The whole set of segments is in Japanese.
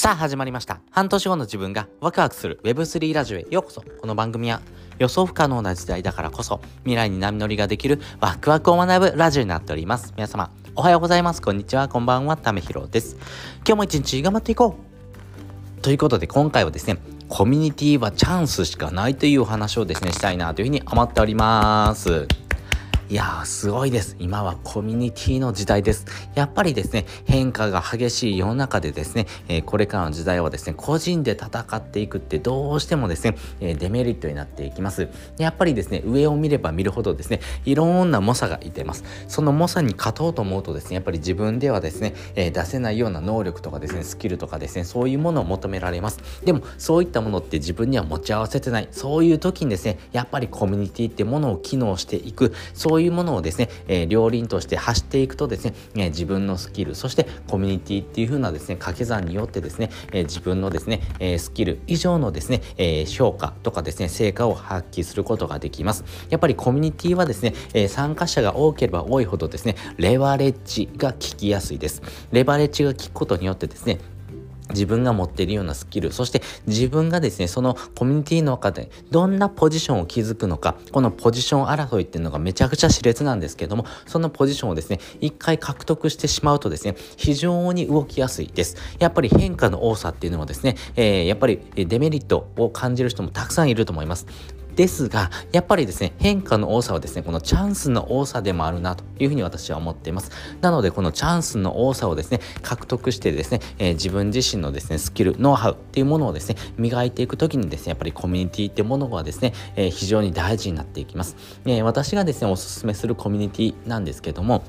さあ始まりました。半年後の自分がワクワクする Web3 ラジオへようこそ。この番組は予想不可能な時代だからこそ未来に波乗りができるワクワクを学ぶラジオになっております。皆様、おはようございます。こんにちは。こんばんは。ためひろです。今日も一日頑張っていこうということで今回はですね、コミュニティはチャンスしかないというお話をですね、したいなというふうに思っております。いやー、すごいです。今はコミュニティの時代です。やっぱりですね、変化が激しい世の中でですね、えーこれからの時代はですね、個人で戦っていくってどうしてもですね、えーデメリットになっていきます。やっぱりですね、上を見れば見るほどですね、いろんな猛者がいてます。その猛者に勝とうと思うとですね、やっぱり自分ではですね、えー出せないような能力とかですね、スキルとかですね、そういうものを求められます。でも、そういったものって自分には持ち合わせてない。そういう時にですね、やっぱりコミュニティってものを機能していく、そうういうものをですね、えー両輪として走っていくとですね、えー自分のスキル、そしてコミュニティっていう風なですね、掛け算によってですね、えー自分のですね、えスキル以上のですね、え評価とかですね、成果を発揮することができます。やっぱりコミュニティはですね、え参加者が多ければ多いほどですね、レバレッジが効きやすいです。レバレッジが効くことによってですね、自分が持っているようなスキル、そして自分がですね、そのコミュニティの中でどんなポジションを築くのか、このポジション争いっていうのがめちゃくちゃ熾烈なんですけども、そのポジションをですね、一回獲得してしまうとですね、非常に動きやすいです。やっぱり変化の多さっていうのはですね、えーやっぱりデメリットを感じる人もたくさんいると思います。ですが、やっぱりですね、変化の多さはですね、このチャンスの多さでもあるなというふうに私は思っています。なので、このチャンスの多さをですね、獲得してですね、えー自分自身のですね、スキル、ノウハウっていうものをですね、磨いていくときにですね、やっぱりコミュニティってものはですね、えー非常に大事になっていきます。えー私がですね、おすすめするコミュニティなんですけども、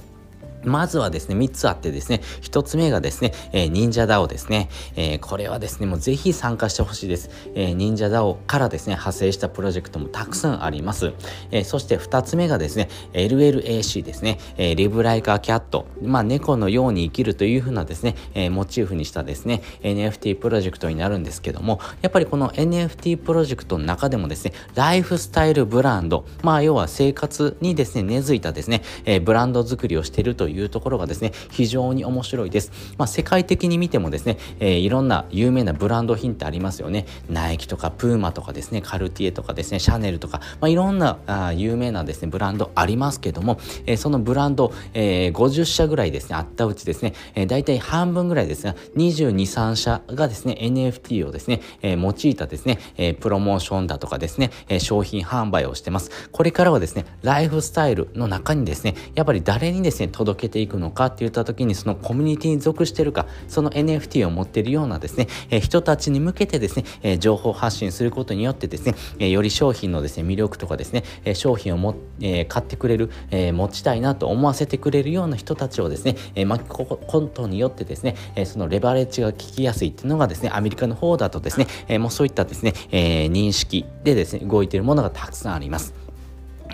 まずはですね、3つあってですね、1つ目がですね、えー、忍者 DAO ですね。えーこれはですね、もうぜひ参加してほしいです。えー忍者 DAO からですね、派生したプロジェクトもたくさんあります。えーそして2つ目がですね、LLAC ですね、えーリブライカーキャット。まあ、猫のように生きるというふうなですね、えーモチーフにしたですね、NFT プロジェクトになるんですけども、やっぱりこの NFT プロジェクトの中でもですね、ライフスタイルブランド、まあ、要は生活にですね、根付いたですね、えーブランド作りをしているというところがですね、非常に面白いです。まあ、世界的に見てもですね、えーいろんな有名なブランド品ってありますよね。ナイキとかプーマとかですね、カルティエとかですね、シャネルとか、まあ、いろんなあ有名なですね、ブランドありますけども、えーそのブランド、えー50社ぐらいですね、あったうちですね、えー、大体半分ぐらいですが、22、3社がですね、NFT をですね、えー用いたですね、えープロモーションだとかですね、えー商品販売をしてます。これからはですね、ライフスタイルの中にですね、やっぱり誰にですね、届けていくのかって言った時に、そのコミュニティに属してるか、その NFT を持ってるようなですね、えー人たちに向けてですね、えー情報発信することによってですね、えーより商品のですね、魅力とかですね、えー商品をも、えー買ってくれる、えー持ちたいなと思わせてくれるような人たちをですね、えー巻き込むことによってですね、えーそのレバレッジが効きやすいっていうのがですね、アメリカの方だとですね、えーもうそういったですね、えー認識でですね、動いているものがたくさんあります。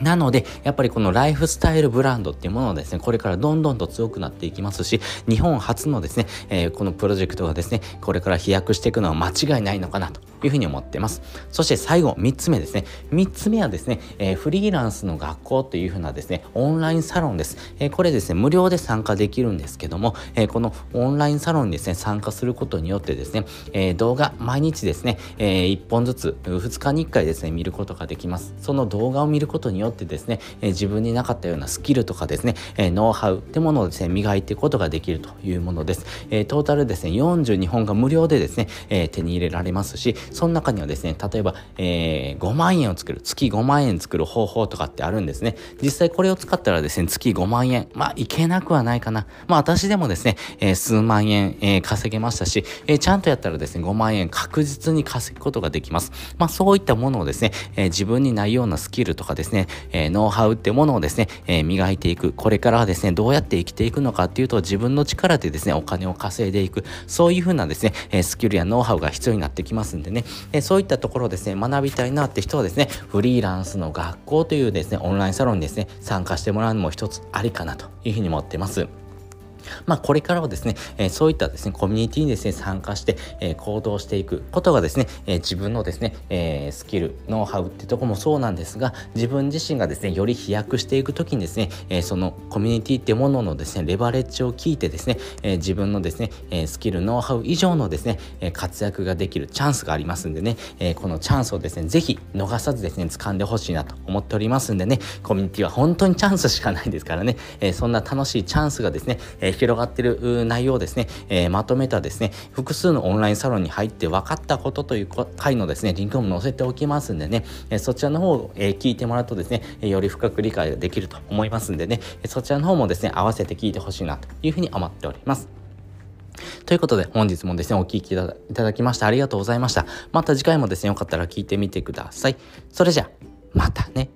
なので、やっぱりこのライフスタイルブランドっていうものをですね、これからどんどんと強くなっていきますし、日本初のですね、えーこのプロジェクトがですね、これから飛躍していくのは間違いないのかなというふうに思ってます。そして最後、3つ目ですね。3つ目はですね、えーフリーランスの学校というふうなですね、オンラインサロンです。えーこれですね、無料で参加できるんですけども、えーこのオンラインサロンにですね、参加することによってですね、えー動画毎日ですね、え1本ずつ2日に1回ですね、見ることができます。その動画を見ることによってですね、えー自分になかったようなスキルとかですね、えーノウハウってものをですね、磨いていくことができるというものです。えートータルですね、42本が無料でですね、えー手に入れられますし、その中にはですね、例えば、えー5万円を作る、月5万円作る方法とかってあるんですね。実際これを使ったらですね、月5万円、まあ、いけなくはないかな。まあ、私でもですね、えー数万円、えー稼げましたし、えーちゃんとやったらですね、5万円確実に稼ぐことができます。まあ、そういったものをですね、えー自分にないようなスキルとかですね、えーノウハウってものをですね、えー磨いていく。これからはですね、どうやって生きていくのかっていうと、自分の力でですね、お金を稼いでいく。そういうふうなですね、えスキルやノウハウが必要になってきますんでね、えそういったところをですね、学びたいなって人はですね、フリーランスの学校というですね、オンラインサロンにですね、参加してもらうのも一つありかなというふうに思ってます。まあ、これからはですね、え、そういったですね、コミュニティにですね、参加して、え、行動していくことがですね、え、自分のですね、えスキル、ノウハウってとこもそうなんですが、自分自身がですね、より飛躍していくときにですね、えそのコミュニティってもののですね、レバレッジを聞いてですね、え自分のですね、えスキル、ノウハウ以上のですね、え活躍ができるチャンスがありますんでね、えこのチャンスをですね、ぜひ逃さずですね、掴んでほしいなと思っておりますんでね、コミュニティは本当にチャンスしかないですからね、えそんな楽しいチャンスがですね、え広がってる内容をですね、えまとめたですね、複数のオンラインサロンに入って分かったことという回のですね、リンクも載せておきますんでね、えそちらの方を、え聞いてもらうとですね、より深く理解ができると思いますんでね、そちらの方もですね、合わせて聞いてほしいなというふうに思っております。ということで本日もですね、お聴きいただきましてありがとうございました。また次回もですね、よかったら聞いてみてください。それじゃあ、またね。